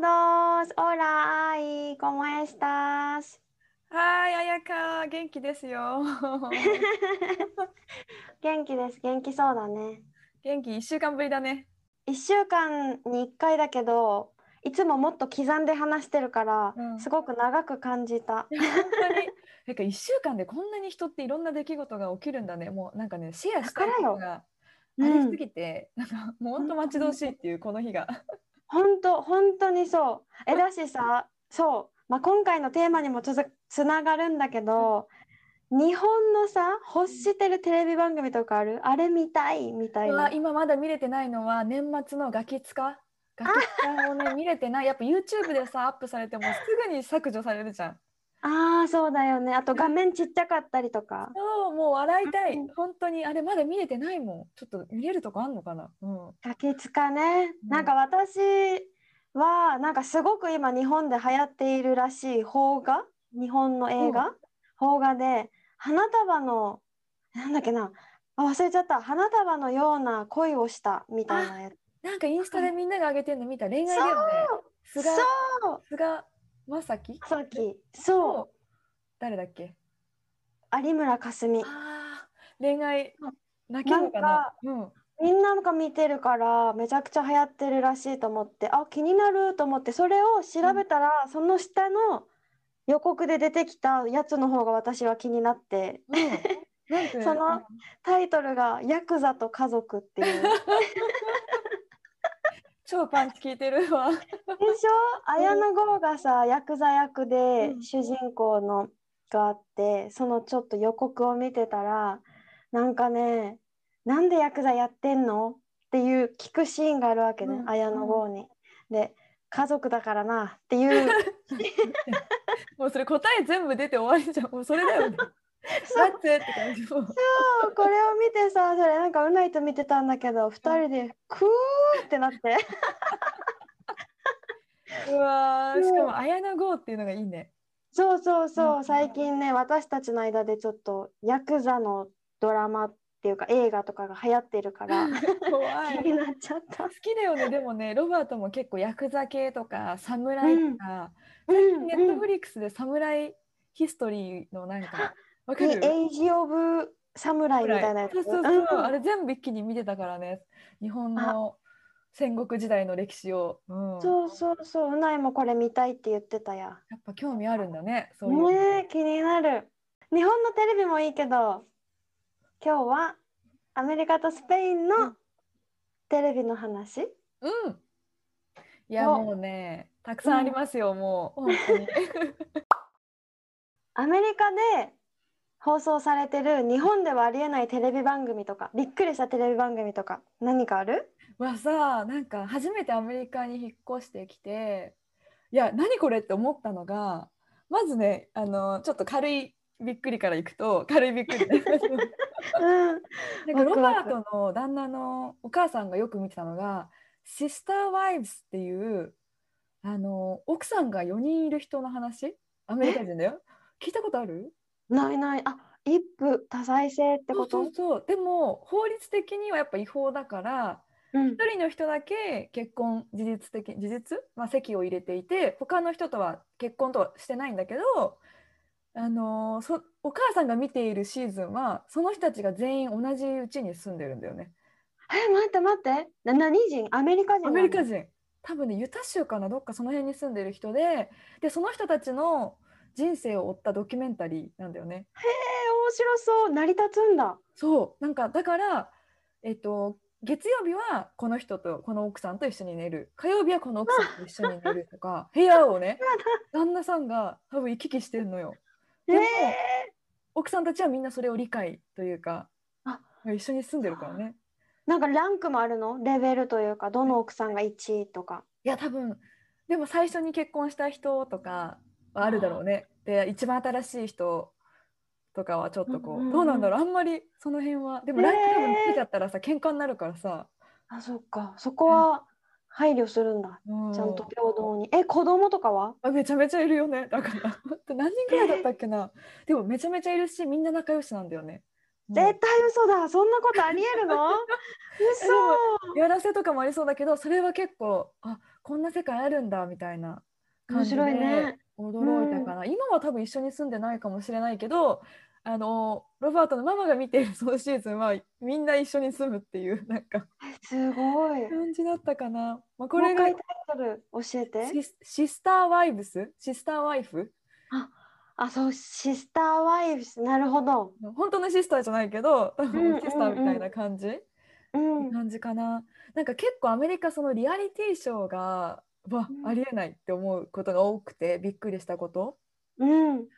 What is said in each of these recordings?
todos! Hola Ai! ¿Cómo estás? はい、彩香、元気ですよ。元気です元気そうだね元気、1週間ぶりだね。1週間に1回だけどいつももっと刻んで話してるから、うんすごく長く感じた本当に。なんか1週間でこんなに人っていろんな出来事が起きるんだね。もうなんかね、シェアしたいことがありすぎて、なんかもう本当待ち遠しいっていうこの日が。本当本当にそう。えだしさそう、まあ、今回のテーマにもつながるんだけど日本のさ欲してるテレビ番組とかある？あれ見たいみたいうなわ今まだ見れてないのは年末のガキツカガキツカをね見れてない。やっぱ YouTube でさアップされてもすぐに削除されるじゃんあーそうだよね。あと画面ちっちゃかったりとか。そうもう笑いたい。うん本当にあれまだ見れてないもん。ちょっと見れるとこあんのかな？うん。ガキつかね、うん。なんか私はなんかすごく今日本で流行っているらしい邦画？日本の映画、邦画で花束のなんだっけな？あ忘れちゃった。花束のような恋をしたみたいなやつ。なんかインスタでみんなが上げてるの見た。恋愛だよね。そう。菅そう菅正樹さっきそう。誰だっけ？有村架純。恋愛泣けるのかな？なんかうん。みんなが見てるからめちゃくちゃ流行ってるらしいと思ってあ気になると思ってそれを調べたら、その下の予告で出てきたやつの方が私は気になってうん。なんて そのタイトルが「ヤクザと家族」っていう 超パンチ効いてるわ。綾野剛がさヤクザ役でうん。主人公のがあってそのちょっと予告を見てたらなんかねなんでヤクザやってんの？っていう聞くシーンがあるわけね、うん。綾野剛に。で家族だからなっていう。もうそれ答え全部出て終わりじゃん。もうそれだよね そう。だってって感じそうこれを見てさそれなんかうないと見てたんだけど二人でクーってなって。うわしかも綾野剛っていうのがいいね。そうそうそう、うん。最近ね私たちの間でちょっとヤクザのドラマっていうか映画とかが流行ってるから 怖い。気になっちゃった。好。きだよね。でもねロバートも結構ヤクザ系とか侍とか、うん。ネットフリックスで侍ヒストリーのなんかわかる。エイジ・オブ・サムライみたいなやつ。そうそうそう、うん。あれ全部一気に見てたからね。日本の戦国時代の歴史を、うん、そうそうそう、うないもこれ見たいって言ってたや。やっぱ興味あるんだね。そういうの。ねえ、気になる。日本のテレビもいいけど、今日はアメリカとスペインうのん。テレビの話。うん。いやおもうねたくさんありますよ、もう。本当に。アメリカで放送されてる日本ではありえないテレビ番組とか、びっくりしたテレビ番組とか、何かある？はさなんか初めてアメリカに引っ越してきていや何これって思ったのがまずねあのちょっと軽いびっくりからいくと軽いびっくり。ね うん。なんかロバートの旦那のお母さんがよく見てたのが「シスター・ワイブス」っていうあの奥さんが4人いる人の話？アメリカ人だよ。聞いたことある？ないない。あ、一夫多妻制ってこと？そうそうでも法律的にはやっぱ違法だからうん。一人の人だけ結婚事実的事実、まあ、籍を入れていて他の人とは結婚とはしてないんだけど、あのーそお母さんが見ているシーズンはその人たちが全員同じうちに住んでるんだよね。え、待って待って。な何人？アメリカ人アメリカ人。多分ねユタ州かな？どっかその辺に住んでる人ででその人たちの人生を追ったドキュメンタリーなんだよね。えー、面白そう。成り立つんだ。そうなんかだからえっと月曜日はこの人とこの奥さんと一緒に寝る火曜日はこの奥さんと一緒に寝るとか 部屋をね旦那さんが多分行き来してるのよ。えでも奥さんたちはみんなそれを理解というかあ一緒に住んでるからね。なんかランクもあるの？レベルというかどの奥さんが1位とか。いや多分でも最初に結婚した人とかはあるだろうね。で一番新しい人とかはちょっとこう,、うんうんうん。どうなんだろう？あんまりその辺は。でもランク多分つけちゃったらさ喧嘩になるからさ、あそっか。そこは配慮するんだ。うん。ちゃんと平等に。え子供とかは？あめちゃめちゃいるよね。だから。何人ぐらいだったっけな？でもめちゃめちゃいるしみんな仲良しなんだよね。絶対嘘だ。そんなことありえるの？嘘。やらせとかもありそうだけどそれは結構あこんな世界あるんだみたいな面白いね驚いたかな、今は多分一緒に住んでないかもしれないけどあのロバートのママが見ているそのシーズンはみんな一緒に住むっていうなんかすごい。感じだったかな、まあ、これがタイトル教えて。シスシスターワイブス？シスターワイフ？あそうシスターワイフスなるほど。本当のシスターじゃないけど多うんうんうん分シスターみたいな感じ、うん。感じかな。なんか結構アメリカそのリアリティショーがわうん。ありえないって思うことが多くてびっくりしたこと。うん。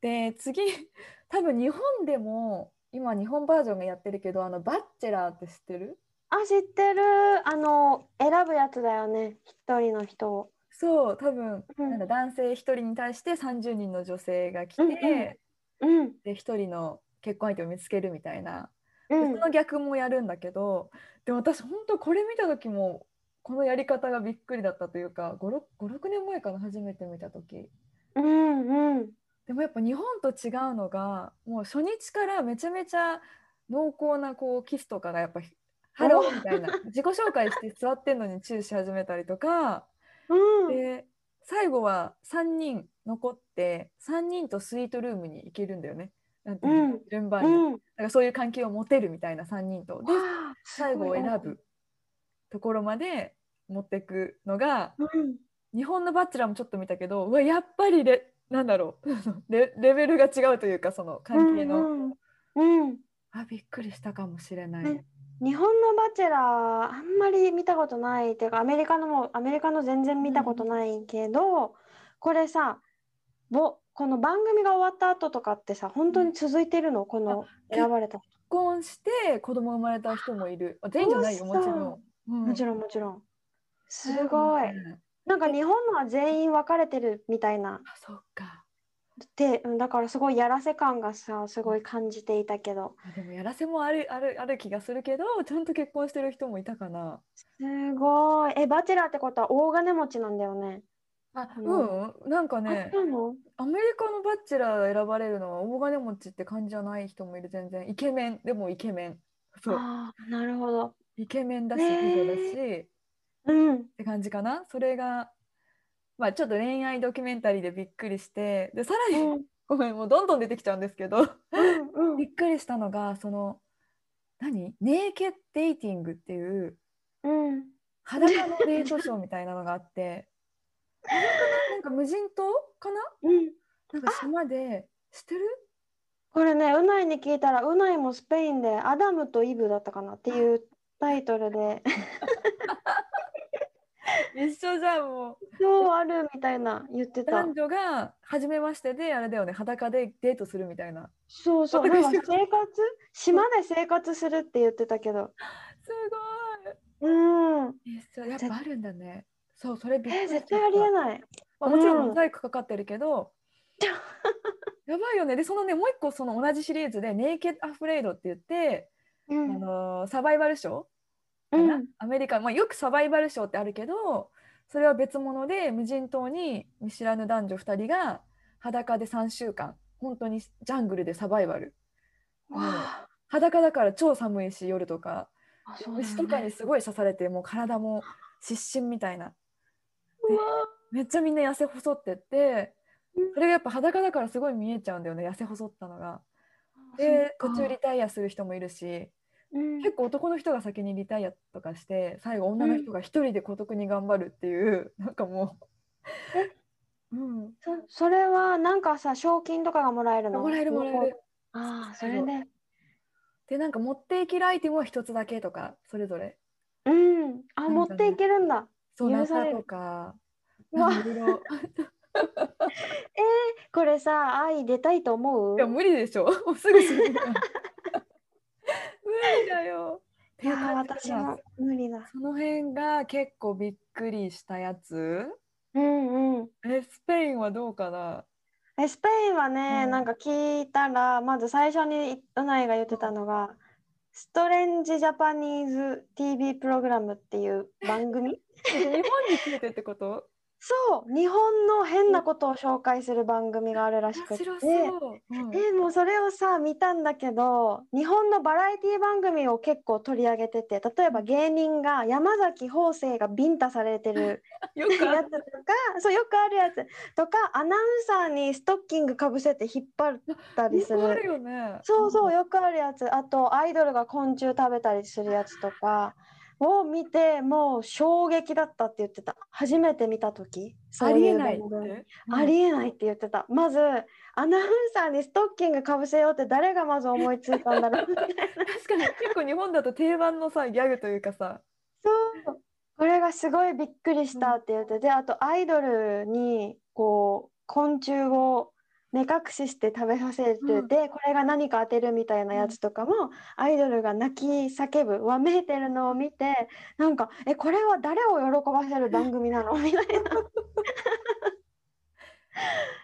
で次 多分日本でも今日本バージョンがやってるけどあのバッチェラーって知ってる？あ知ってる。あの選ぶやつだよね。一人の人を。そう多分、うん。なんだ男性1人に対して30人の女性が来て、うんうん。うん。で1人の結婚相手を見つけるみたいな、うん。でその逆もやるんだけどでも私本当これ見た時もこのやり方がびっくりだったというか56年前かな初めて見た時。うんうん。でもやっぱ日本と違うのがもう初日からめちゃめちゃ濃厚なこうキスとかがやっぱハローみたいな自己紹介して座ってんのにチューし始めたりとか。うん。で最後は3人残って3人とスイートルームに行けるんだよね。なんていうのうん。順番に、うん。だからそういう関係を持てるみたいな3人と。で最後を選ぶところまで持っていくのがうん。日本のバチェラーもちょっと見たけどうわやっぱりレなんだろう。レレベルが違うというかその関係の、うん。うんうんあびっくりしたかもしれない、ね。日本のバチェラーあんまり見たことない。っていうかアメリカのもアメリカの全然見たことないけど、これさぼこの番組が終わった後とかってさ本当に続いてるの？このあ選ばれた人。結婚して子供生まれた人もいる。あ全員じゃないよもちろん、うん。もちろんもちろんすごい。ねなんか日本のは全員分かれてるみたいな。あそうか。でうんだからすごいやらせ感がさすごい感じていたけど。あでもやらせもあるあるある気がするけどちゃんと結婚してる人もいたかな。すごい。えバチェラーってことは大金持ちなんだよね。あううんなんかあねアメリカのバチェラー選ばれるのは大金持ちって感じじゃない人もいる全然。イケメン。でもイケメン。そう。あーなるほど。イケメンだし美女だし。うんって感じかな？それがまあちょっと恋愛ドキュメンタリーでびっくりしてでさらに、うん。ごめんもうどんどん出てきちゃうんですけどうんびっくりしたのがその何？ネイケッデイティングっていううん。裸のデートショーみたいなのがあってなんか無人島かな？うん。なんか島で知ってる？これねうないに聞いたらうないもスペインでアダムとイブだったかなっていうタイトルで 一緒じゃんもう。そうあるみたいな言ってた。男女が初めましてであれだよね。裸でデートするみたいな。そうそう。私なんか生活島で生活するって言ってたけど。すうん。ごい一緒。やっぱあるんだね。そうそれびっくえ絶対ありえない。まあ、もちろんうん。モザイクかかってるけど、やばいよね。でそのねもう一個その同じシリーズで「ネイケッド・アフレイド」って言って、あうん。のーサバイバルショうん。アメリカ、まあ、よくサバイバルショーってあるけどそれは別物で無人島に見知らぬ男女2人が裸で3週間本当にジャングルでサバイバル。裸だから超寒いし夜とか。あそうだ。よ虫とかにねすごい刺されてもう体も失神みたいな。めっちゃみんな痩せ細ってってうんそれがやっぱ裸だからすごい見えちゃうんだよね痩せ細ったのが。あで途中リタイアする人もいるしうん。結構男の人が先にリタイアとかして最後女の人が一人で孤独に頑張るっていう、なんかもう、うん、そそれはなんかさ賞金とかがもらえるの？もらえるもらえる。ああそれで。でなんか持っていけるアイテムは一つだけとかそれぞれ。うん。あ持っていけるんだ。そう許さとかいろいろ。これさ愛出たいと思う？いや無理でしょ。もうすぐ死ぬから。無理だよ。ていや私も無理だ。その辺が結構びっくりしたやつ？うんうん。えスペインはどうかな？えスペインはね、うん。なんか聞いたらまず最初にうないが言ってたのが「ストレンジ・ジャパニーズ TV プログラム」っていう番組？日本についてってこと？そう日本の変なことを紹介する番組があるらしくって。う、うん。えもうそれをさ見たんだけど日本のバラエティ番組を結構取り上げてて例えば芸人が山崎邦生がビンタされてる やつとかそうよくあるやつ。とかアナウンサーにストッキングかぶせて引っ張ったりする。ね。そうそうよくあるやつ。あとアイドルが昆虫食べたりするやつとかを見てもう衝撃だったって言ってた。初めて見た時。ありえないっ番組てありえないって言ってた。まずアナウンサーにストッキングかぶせようって誰がまず思いついたんだろう。確かに。結構日本だと定番のさギャグというかさ。そう。これがすごいびっくりしたって言っててあとアイドルにこう昆虫を目隠しして食べさせてうん。て、これが何か当てるみたいなやつとかも、アイドルが泣き叫ぶわめいてるのを見てなんかえこれは誰を喜ばせる番組なの？みたいな。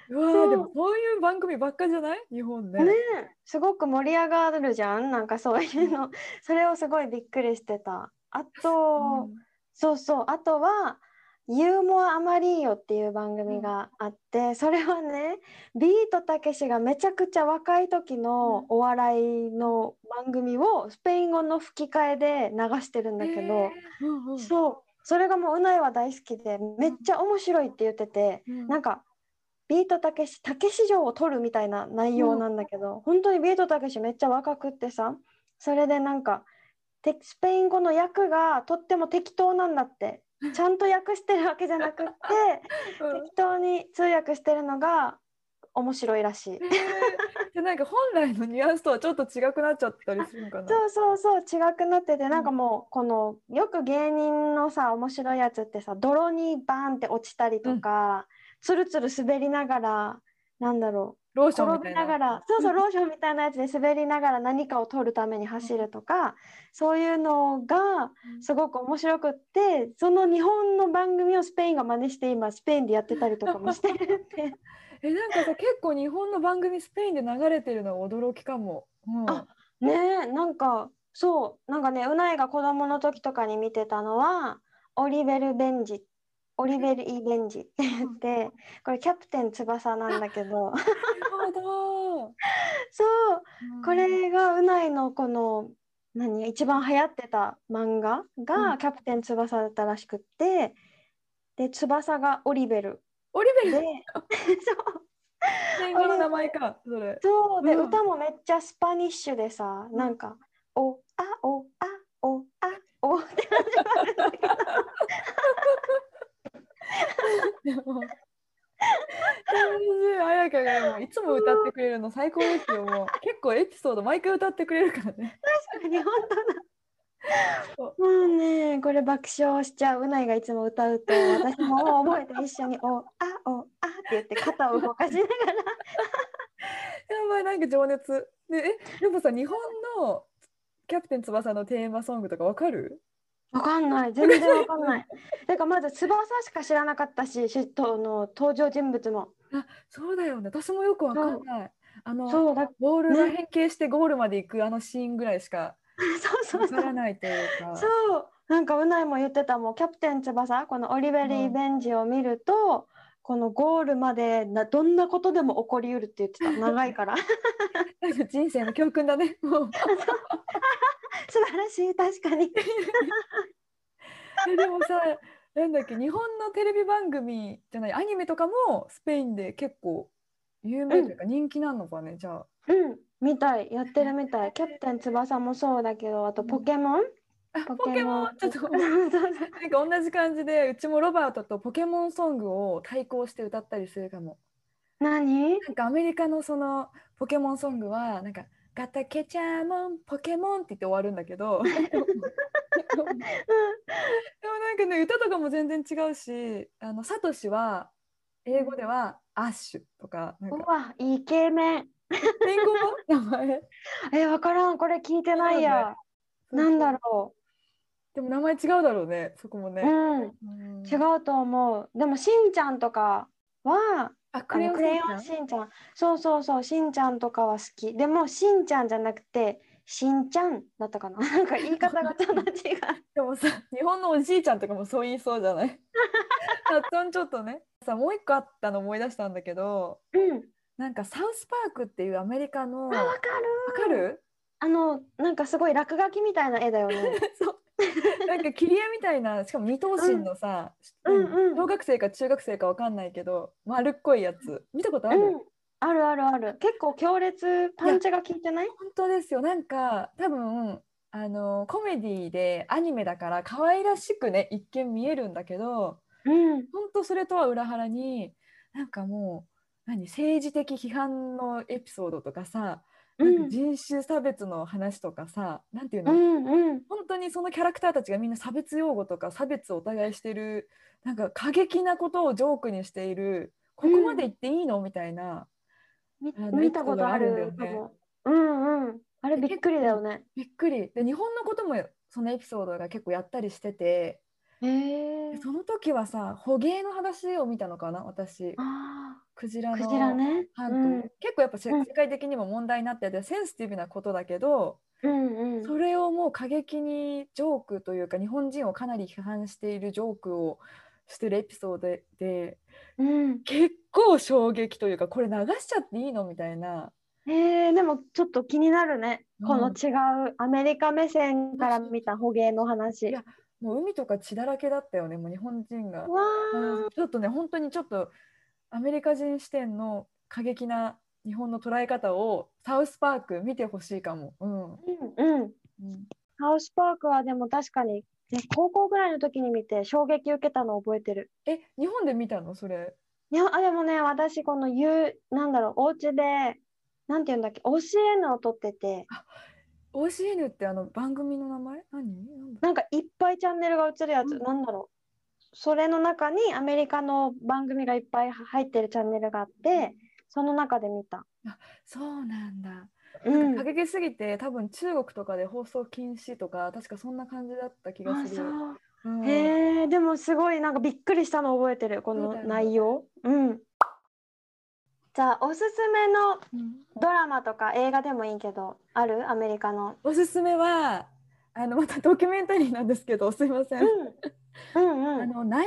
うわでもそういう番組ばっかじゃない？日本ね。ねえ。すごく盛り上がるじゃん？なんかそういうの。それをすごいびっくりしてた。あと、うん。そうそう。あとは「ユーモアアマリーヨ」っていう番組があって、それはねビートたけしがめちゃくちゃ若い時のお笑いの番組をスペイン語の吹き替えで流してるんだけど、そう。それがもううないは大好きでめっちゃ面白いって言ってて、うんなんかビートたけしたけし城を取るみたいな内容なんだけど、本当にビートたけしめっちゃ若くってさそれでなんかてスペイン語の訳がとっても適当なんだってちゃんと訳してるわけじゃなくって うん。適当に通訳してるのが面白いらしい。でなんか本来のニュアンスとはちょっと違くなっちゃったりするのかな？そうそうそう違くなっててなんかもうこのよく芸人のさ面白いやつってさ泥にバーンって落ちたりとか、つるつる滑りながらなんだろう。ローションみたいな。転びながら。そうそうローションみたいなやつで滑りながら何かを取るために走るとか、そういうのがすごく面白くってその日本の番組をスペインが真似して今スペインでやってたりとかもしてるって。えなんかさ結構日本の番組スペインで流れてるのは驚きかも。うん。あねえなんかそうなんかねうないが子供の時とかに見てたのはオリベル・ベンジオリベル・イ・ベンジって言ってこれキャプテン翼なんだけど。なるほど。そう。うん。これがうないのこの何一番流行ってた漫画うがん。キャプテン翼だったらしくってで翼がオリベルオリベでル そう。スペイン語の名前かそれ。そう。で、うん。歌もめっちゃスパニッシュでさ、うん。なんか「おあおあおあお」って始まるんだけど でもあやかがもういつも歌ってくれるの最高ですよ。もう結構エピソード毎回歌ってくれるからね。確かに本当だそもうねこれ爆笑しちゃううないがいつも歌うと私も覚えて一緒に「おあおあ」って言って肩を動かしながらやばいなんか情熱。でえでもさ日本のキャプテン翼のテーマソングとかわかる？わかんない。全然わかんない。てかまず翼しか知らなかったししとの登場人物も。あそうだよね。私もよくわかんない。あのそうだボールがね変形してゴールまで行くあのシーンぐらいしか そうそうそう。わからないというか。そう。なんかうないも言ってたもん。キャプテン翼このオリベリー・ベンジを見ると、このゴールまでなどんなことでも起こりうるって言ってた。長いから。人生の教訓だね。もう。素晴らしい確かに。えでもさなんだっけ日本のテレビ番組じゃないアニメとかもスペインで結構有名というか人気なのかね、じゃあ。うんみたい。やってるみたい。キャプテン翼もそうだけどあとポケモン、あポケモン。ちょっと。なんか同じ感じでうちもロバートとポケモンソングを対抗して歌ったりするかも。何？なんかアメリカのそのポケモンソングはなんかガタケチャモンポケモンって言って終わるんだけど。でもなんかね歌とかも全然違うしあのサトシは英語ではアッシュとかなんか。うわイケメン。スペイン語の名前？えわからん。これ聞いてないや。なんだろでも名前違うだろうねそこもう。ね、うん。うん違うと思う。でもしんちゃんとかはあクレヨンしんちゃん？そうそうそうしんちゃんとかは好き。でもしんちゃんじゃなくてしんちゃんだったかな。なんか言い方がちょっと違う。でもさ日本のおじいちゃんとかもそう言いそうじゃない？発音ちょっとねさもう一個あったの思い出したんだけどうん。なんかサウスパークっていうアメリカのあわわかる。かる？あのなんかすごい落書きみたいな絵だよね。そう なんか切り絵みたいなしかも二頭身のさ、うん小学生か中学生かわかんないけど丸っこいやつ見たことある、うん。あるあるある。結構強烈パンチが効いてない？本当ですよなんか多分あのコメディでアニメだから可愛らしくね一見見えるんだけどうん。本当それとは裏腹になんかもう何政治的批判のエピソードとかさ、うん。なんか人種差別の話とかさなんていううの、んうん。本当にそのキャラクターたちがみんな差別用語とか差別をお互いしてるなんか過激なことをジョークにしているここまで言っていいの？みたいなみあの見たことあるんだよね。うんうん。あれびっくりだよね。びっくりで日本のこともそのエピソードが結構やったりしててへえで。その時はさ捕鯨の話を見たのかな私クジラのね。うん結構やっぱ世界的にも問題になっててセンシティブなことだけど、うんうん。それをもう過激にジョークというか日本人をかなり批判しているジョークをしてるエピソードででうん。結構衝撃というかこれ流しちゃっていいのみたいなえー、でもちょっと気になるね。うんこの違うアメリカ目線から見た捕鯨の話。いやもう海とか血だらけだったよねもう日本人が。ちょっとね本当にちょっとアメリカ人視点の過激な日本の捉え方をサウスパーク見てほしいかも。うんーうんうん。うんハウスパークはでも確かに、ね、高校ぐらいの時に見て衝撃受けたのを覚えてる。え日本で見たのそれ？いや、あ、でもね、私この U、なんだろう、お家で、なんていうんだっけ、OCN を撮ってて、OCN ってあの番組の名前？何？なんかいっぱいチャンネルが映るやつ、うんなんだろう。それの中にアメリカの番組がいっぱい入ってるチャンネルがあって、その中で見た。そうなんだ。うん。過激すぎて多分中国とかで放送禁止とか確かそんな感じだった気があ、する。そう。うんへえ、でもすごいなんかびっくりしたの覚えてる、このそうだよね内容。うん。じゃあ、おすすめのうんドラマとか映画でもいいけど、ある？アメリカの？おすすめはあのまたドキュメンタリーなんですけどすいません。うん。うんうん。あの90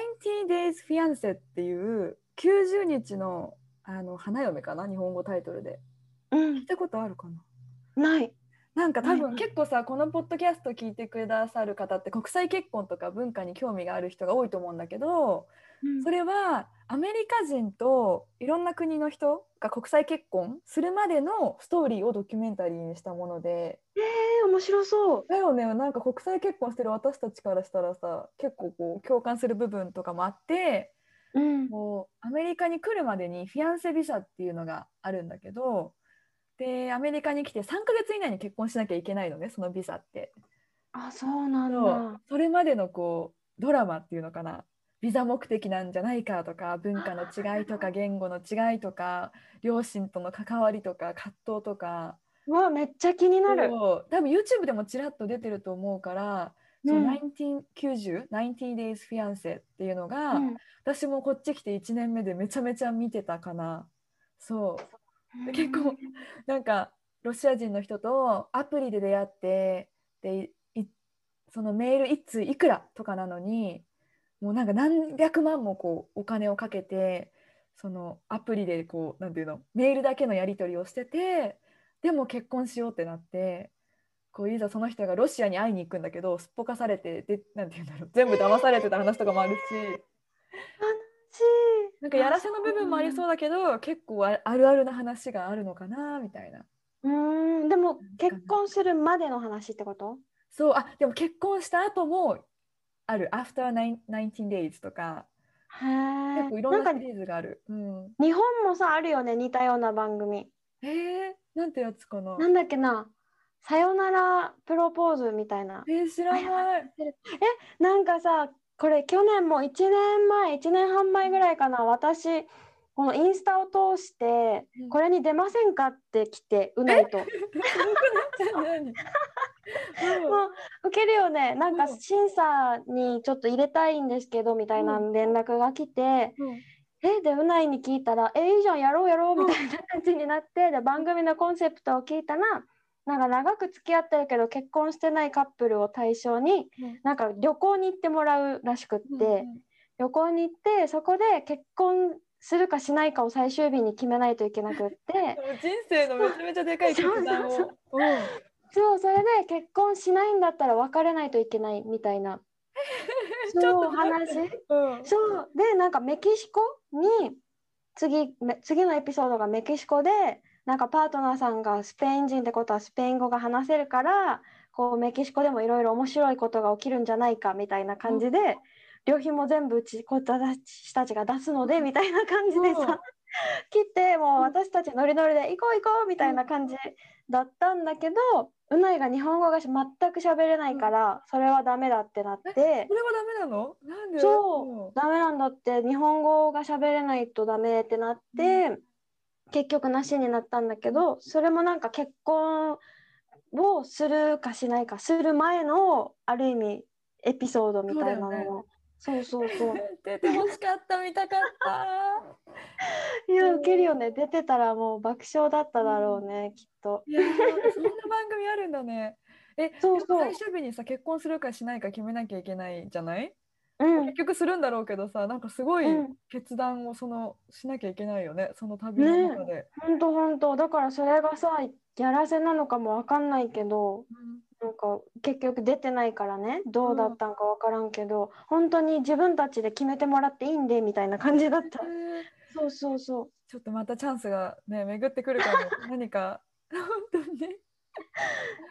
Days Fiance っていう90日のあの花嫁かな？日本語タイトルでうん聞い。たことあるかな？ない。なんか多分結構さこのポッドキャスト聞いてくださる方って国際結婚とか文化に興味がある人が多いと思うんだけどそれはアメリカ人といろんな国の人が国際結婚するまでのストーリーをドキュメンタリーにしたものでえー、面白そう。だよねなんか国際結婚してる私たちからしたらさ結構こう共感する部分とかもあってうん。もうアメリカに来るまでにフィアンセビザっていうのがあるんだけどでアメリカに来て3ヶ月以内に結婚しなきゃいけないのねそのビザって。あ、そうなんだ。それまでのこうドラマっていうのかなビザ目的なんじゃないかとか文化の違いとか 言語の違いとか両親との関わりとか葛藤とか。うわ、めっちゃ気になる。多分 YouTube でもちらっと出てると思うから、うん。そう1990 90 Days Fiance っていうのが、うん。私もこっち来て1年目でめちゃめちゃ見てたかな。そう。で結構なんかロシア人の人とアプリで出会ってでいそのメール1通いくらとかなのにもうなんか何百万もこうお金をかけてそのアプリでこうなんていうのメールだけのやり取りをしててでも結婚しようってなってこういざその人がロシアに会いに行くんだけどすっぽかされてでなんていうんだろう全部騙されてた話とかもあるし。なんかやらせの部分もありそうだけど結構ああるあるな話があるのかなみたいな。うーん、でも結婚するまでの話ってこと？そうあでも結婚した後もある After 19 days とか。結構いろなんなシリーズがある、うん、日本もさ、あるよね、似たような番組。えー、なんてやつかな。なんだっけな、さよならプロポーズみたいな。えー、知らない。なんかさ、これ去年も1年前、1年半前ぐらいかな、私、このインスタを通してうん、これに出ませんかって来て、うないと？何もう受けるよね。なんかうん審査にちょっと入れたいんですけどみたいな連絡が来て、うん。えでうないに聞いたら「えいいじゃんやろうやろう」みたいな感じになってで番組のコンセプトを聞いたらなんか長く付き合ってるけど結婚してないカップルを対象にうん。なんか旅行に行ってもらうらしくって、うん旅行に行ってそこで結婚するかしないかを最終日に決めないといけなくって。人生のめちゃめちゃでかい決断を。そうそれで結婚しないんだったら別れないといけないみたいな。そう話？うん。そう。でなんかメキシコに次め次のエピソードがメキシコでなんかパートナーさんがスペイン人ってことはスペイン語が話せるからこうメキシコでもいろいろ面白いことが起きるんじゃないかみたいな感じで、旅費も全部うちこたちたちが出すのでみたいな感じでさ、うん。切ってもう私たちノリノリで行こう行こうみたいな感じだったんだけど、うないが日本語が全く喋れないから、それはダメだってなって。これはダメなの？なんで？そう、ダメなんだって。日本語が喋れないとダメってなって、結局なしになったんだけどそれもなんか結婚をするかしないかする前のある意味エピソードみたいなのそうだよもそうそうそう 出てほしかった見たかった。いやウケるよね出てたらもう爆笑だっただろうね、きっといやーそんな番組あるんだね。え、そうそう最終日にさ結婚するかしないか決めなきゃいけないじゃない？うん結局するんだろうけどさ、なんかすごいうん決断をそのしなきゃいけないよね。その旅の中で。ほんとほんとだからそれがさやらせなのかもわかんないけどなんか結局出てないからねどうだったんかわからんけど、本当に自分たちで決めてもらっていいんでみたいな感じだったえーそうそうそうちょっとまたチャンスがね巡ってくるかも。何か本当にね。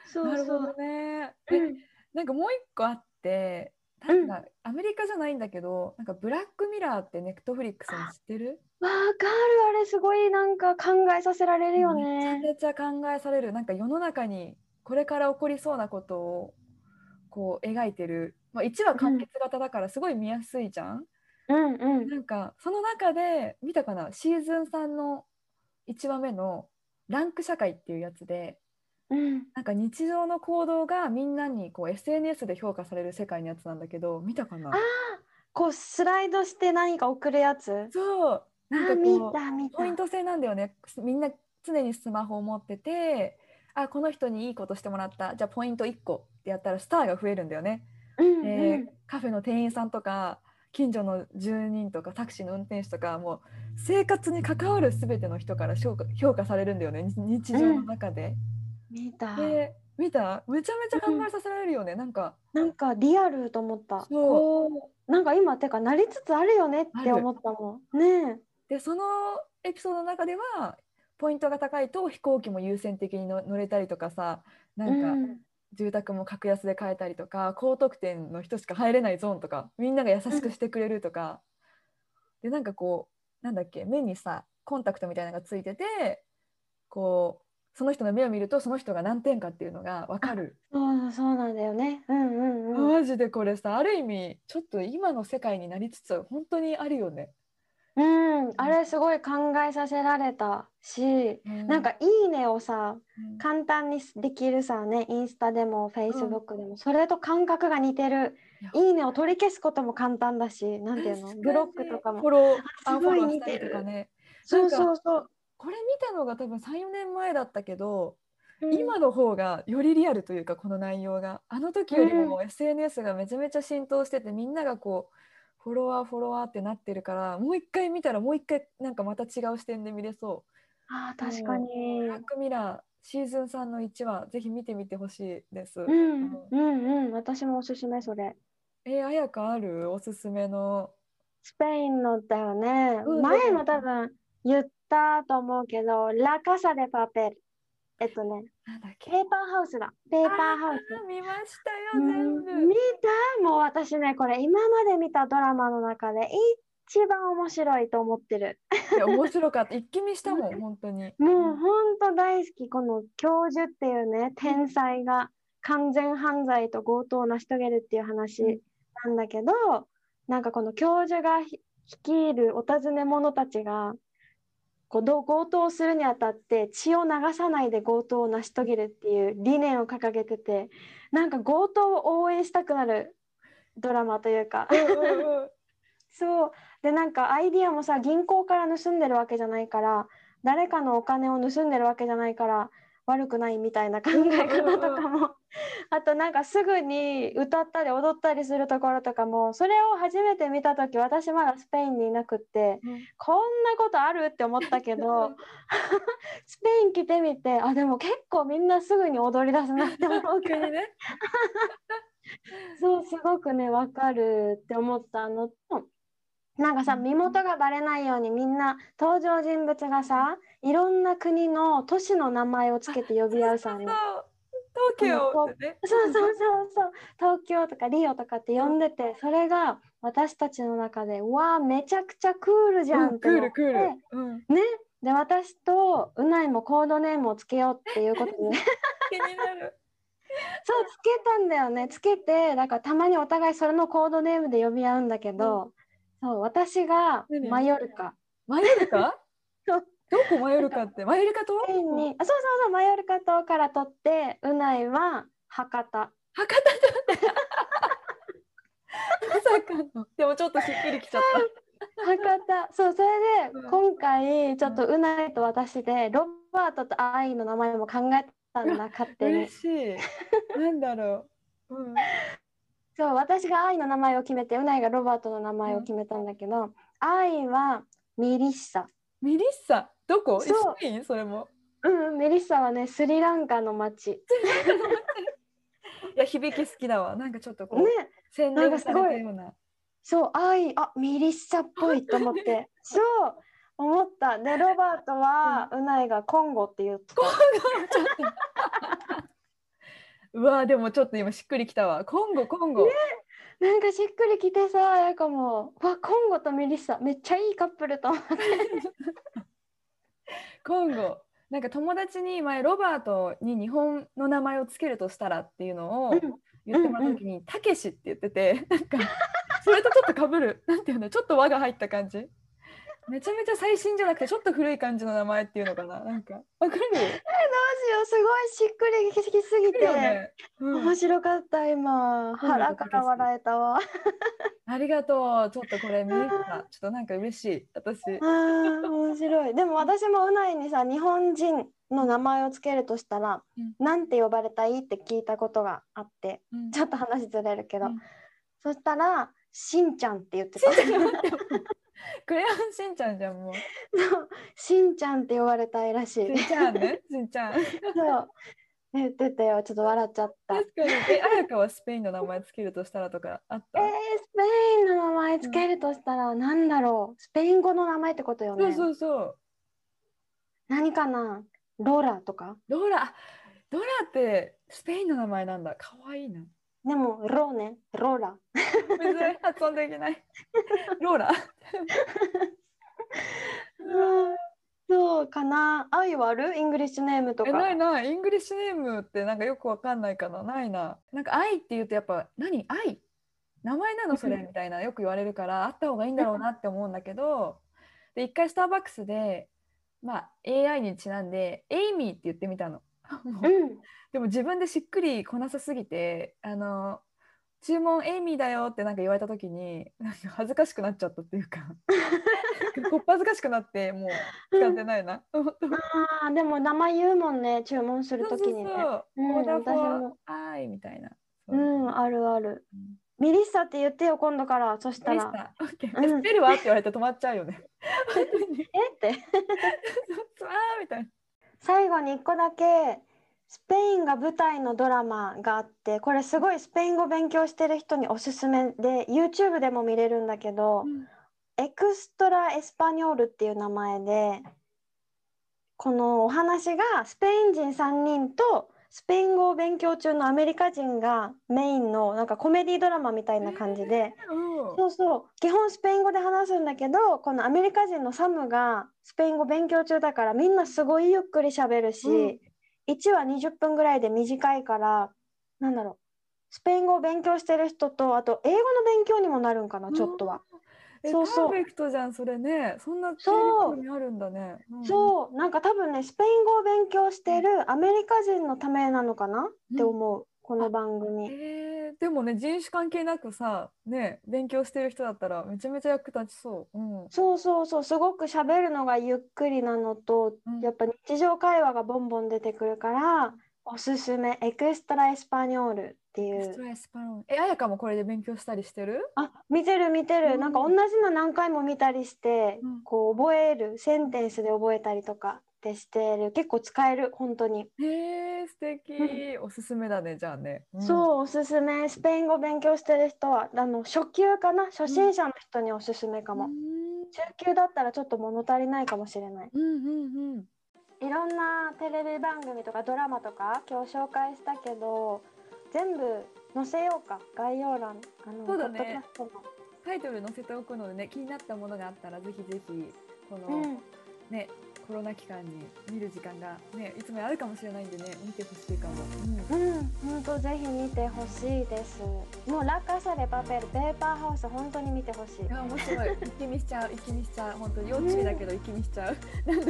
そうそうなるほどね。えうんなんかもう一個あって、うんなんかアメリカじゃないんだけど、なんかブラックミラーってネットフリックスに知ってる？わかるあれすごいなんか考えさせられるよめちゃねめちゃ考えされる。なんか世の中にこれから起こりそうなことをこう描いてる。まあ1話完結型だからすごい見やすいじゃん。うん。うんなんかその中で見たかな？シーズン3の1話目のランク社会っていうやつで。うん。なんか日常の行動がみんなにこう SNS で評価される世界のやつなんだけど見たかな？あこうスライドして何か送るやつ？そう。なんあ見かこうポイント制なんだよね。みんな常にスマホを持っててあこの人にいいことしてもらった。じゃあポイント1個ってやったらスターが増えるんだよね、うんでカフェの店員さんとか近所の住人とかタクシーの運転手とかもう生活に関わる全ての人から評価評価されるんだよね。日日常の中で。見た。で見た？めちゃめちゃ考えさせられるよね、なんか。なんかリアルと思った。そう。なんか今てかなりつつあるよねって思ったもん。ねでそのエピソードの中ではポイントが高いと飛行機も優先的にの乗れたりとかさなえんかうん住宅も格安で買えたりとか高得点の人しか入れないゾーンとかみんなが優しくしてくれるとか、でなんかこうなんだっけ目にさコンタクトみたいなのがついててこうその人の目を見るとその人が何点かっていうのが分かる。そうそうなんだよねうんうんうんマジでこれさある意味ちょっと今の世界になりつつ本当にあるよね。うん、あれすごい考えさせられたし、なんか「いいね」をさうん。簡単にできるさねインスタでもフェイスブックでも、それと感覚が似てる「いや。いいね」を取り消すことも簡単だしなんていうの？ブロックとかも。フォローすごい似てる。とかねそうそうそう、これ見たのが多分34年前だったけど、うん。今の方がよりリアルというかこの内容が。あの時よりも SNS がめちゃめちゃ浸透しててみんながこうフォロワーフォロワーってなってるからもう一回見たらもう一回なんかまた違う視点で見れそう。あー確かに。ブラックミラーシーズン3の1話ぜひ見てみてほしいです。うんうんうん。私もおすすめそれ。えー、綾香ある？おすすめの。スペインのだよね、うん前も多分言ったと思うけどラカサデパペルえっとねなんだっけ？ペーパーハウスだ。ペーパーハウス。見ましたようん。全部。見たもう私ねこれ。今まで見たドラマの中で一番面白いと思ってる。いや面白かった。一気見したもん 本当に。もうほんと大好きこの教授っていうね天才が完全犯罪と強盗を成し遂げるっていう話なんだけど、なんかこの教授がひ率いるお尋ね者たちがこうどう強盗をするにあたって血を流さないで強盗を成し遂げるっていう理念を掲げててなんか強盗を応援したくなるドラマというか。そう。でなんかアイディアもさ銀行から盗んでるわけじゃないから誰かのお金を盗んでるわけじゃないから悪くないみたいな考え方とかもあとなんかすぐに歌ったり踊ったりするところとかもそれを初めて見た時私まだスペインにいなくってこんなことあるって思ったけど スペイン来てみてあでも結構みんなすぐに踊り出すなって思うから逆にね。そうすごくねわかるって思ったのとなんかさうん。身元がバレないようにみんな登場人物がさいろんな国の都市の名前をつけて呼び合うさそうね東京ね。そうそうそうそう。東京とかリオとかって呼んでてそれが私たちの中でわあめちゃくちゃクールじゃうんクんって。なってールクール。うん。ね。で私とうないもコードネームをつけようっていうことで。ね気になる。そうつけたんだよね。つけてだからたまにお互いそれのコードネームで呼び合うんだけど、そう私が何？マヨルカ。マヨルカ？どこマヨルカってマヨルカ島あそうそうそうマヨルカ島から取ってうないは博多。博多島まさかの。でもちょっとしっくりきちゃっ博多。そうそれでうん。今回ちょっとうないと私でロバートとアイの名前も考えたんだ勝た手に。嬉しい。なんだろう。うん。そう私がアイの名前を決めてうないがロバートの名前を決めたんだけど、アイはミリッサ。ミリッサどこ？スペイン？それも。うんうんメリッサはねスリランカの町 いや響き好きだわ。なんかちょっとこう、ね。洗練されたような。そう愛あミリッサっぽいと思って。そう思った。でロバートはうないがコンゴって言ってた。うわでもちょっと今しっくりきたわ。コンゴコンゴ、なんかしっくりきてさやかも。わコンゴとミリッサ。めっちゃいいカップルと思って コンゴなんか友達に前ロバートに日本の名前をつけるとしたらっていうのをうん。言ってもらった時にたけしって言っててなんかそれとちょっとかぶる。なんていうのちょっと輪が入った感じめちゃめちゃ最新じゃなくてちょっと古い感じの名前っていうのかな？なんかわかる？どうしようすごいしっくりきすぎて、ね、うん。面白かった今。うん腹から笑えたわ。ありがとう。ちょっとこれ見えた。ちょっとなんか嬉しい。私。あー面白い。でも私もうないにさ日本人の名前をつけるとしたら、うん。なんて呼ばれたいって聞いたことがあってうん。ちょっと話ずれるけど、うん。そしたらしんちゃんって言ってた クレヨンしんちゃんじゃんもう。そうしんちゃんって呼ばれたいらしい。しんちゃんね しんちゃん。そう。言ってたよちょっと笑っちゃった。え確かに。えあやかはスペインの名前つけるとしたらとかあった、ー、スペインの名前つけるとしたらなんだろう。スペイン語の名前ってことよね。そうそうそう。何かな？ロラとか？ローラ。あローラってスペインの名前なんだ。かわいいなでもロね。ロラ。全然発音できない。ローラ？そうかな。アイはある？ English name とか。えないない。 English name ってなんかよくわかんないかな。ないな。なんかアイって言うとやっぱ何？アイ？名前なのそれうんみたいな。よく言われるからあった方がいいんだろうなって思うんだけど。で一回スターバックスでまあ AI にちなんでエイミーって言ってみたのでも自分でしっくりこなさすぎてあの注文エイミーだよってなんか言われた時になんか恥ずかしくなっちゃったっていうか こっぱずかしくなってもう使ってないな。本当あーでも名前言うもんね注文するときにね。そうそうそう。うんオーダーフォー私も。アイみたいな。う。んあるある。うん。ミリッサって言ってよ今度から。そしたら。ミスターオッケー。うん。えスペルは？って言われて止まっちゃうよね。えって。あーみたいな。最後に1個だけスペインが舞台のドラマがあってこれすごいスペイン語勉強してる人におすすめで YouTube でも見れるんだけど、 Extra Español っていう名前でこのお話がスペイン人3人とスペイン語を勉強中のアメリカ人がメインのなんかコメディドラマみたいな感じで、うん。そうそう。基本スペイン語で話すんだけどこのアメリカ人のサムがスペイン語勉強中だからみんなすごいゆっくり喋るし、うん。1話20分ぐらいで短いからなんだろう。スペイン語を勉強してる人とあと英語の勉強にもなるんかなちょっとは。えそうそう。パーフェクトじゃんそれね。そんなテレビそう。番組あるんだね、うん。そう。なんか多分ねスペイン語を勉強してるアメリカ人のためなのかな？って思う、この番組。えー。でもね人種関係なくさね勉強してる人だったらめちゃめちゃ役立ちそう、うん、そうそうそう。すごく喋るのがゆっくりなのと、うん。やっぱ日常会話がボンボン出てくるからおすすめ。エクストラエスパニョールっていう。エストラエスパロン。えあやかもこれで勉強したりしてる？あ見てる見てる、うん。なんか同じの何回も見たりして、うん。こう覚えるセンテンスで覚えたりとかってしてる。結構使える本当に、へえ素敵。おすすめだねじゃあね、うん。そうおすすめ。スペイン語勉強してる人はあの初級かな？初心者の人におすすめかも、うん。中級だったらちょっと物足りないかもしれない。うんうんうん。いろんなテレビ番組とかドラマとか今日紹介したけど全部載せようか概要欄あのそうだね。タイトル載せておくのでね気になったものがあったらぜひぜひこの、うん。ねコロナ期間に見る時間がねいつもあるかもしれないんでね見てほしいかも、うん。うん、本当ぜひ見てほしいです。もうラカサレパペルペーパーハウス本当に見てほしい。い。や面白い。一気見しちゃう一気見しちゃう。本当幼稚園だけど一気見しちゃう、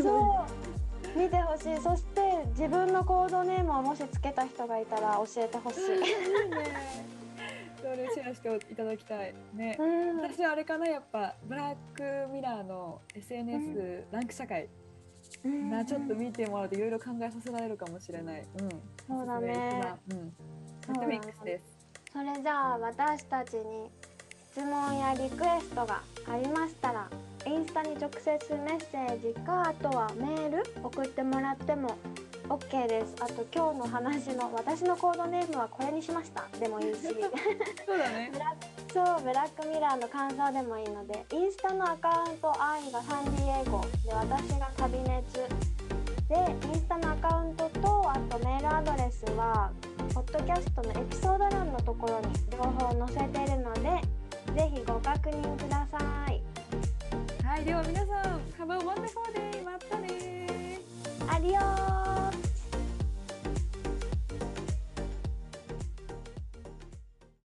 そう見てほしい。そして自分のコードネームをもしつけた人がいたら教えてほしい。ねそれシェアしていただきたいね、うん、私はあれかなやっぱブラックミラーの SNS、ランク社会うんがちょっと見てもらうといろいろ考えさせられるかもしれない。うん。そうだねうん。ミックスです。それじゃあ私たちに質問やリクエストがありましたらインスタに直接メッセージかあとはメール送ってもらっても OK です。あと今日の話の私のコードネームはこれにしました。でもいいし。そうだね。ブ。ラそうブラックミラーの感想でもいいのでインスタのアカウント愛がサンディエゴで私が旅熱。でインスタのアカウントとあとメールアドレスはポッドキャストのエピソード欄のところに両方載せているのでぜひご確認くださいはい、では皆さん、Have a wonderful day! またねアディオ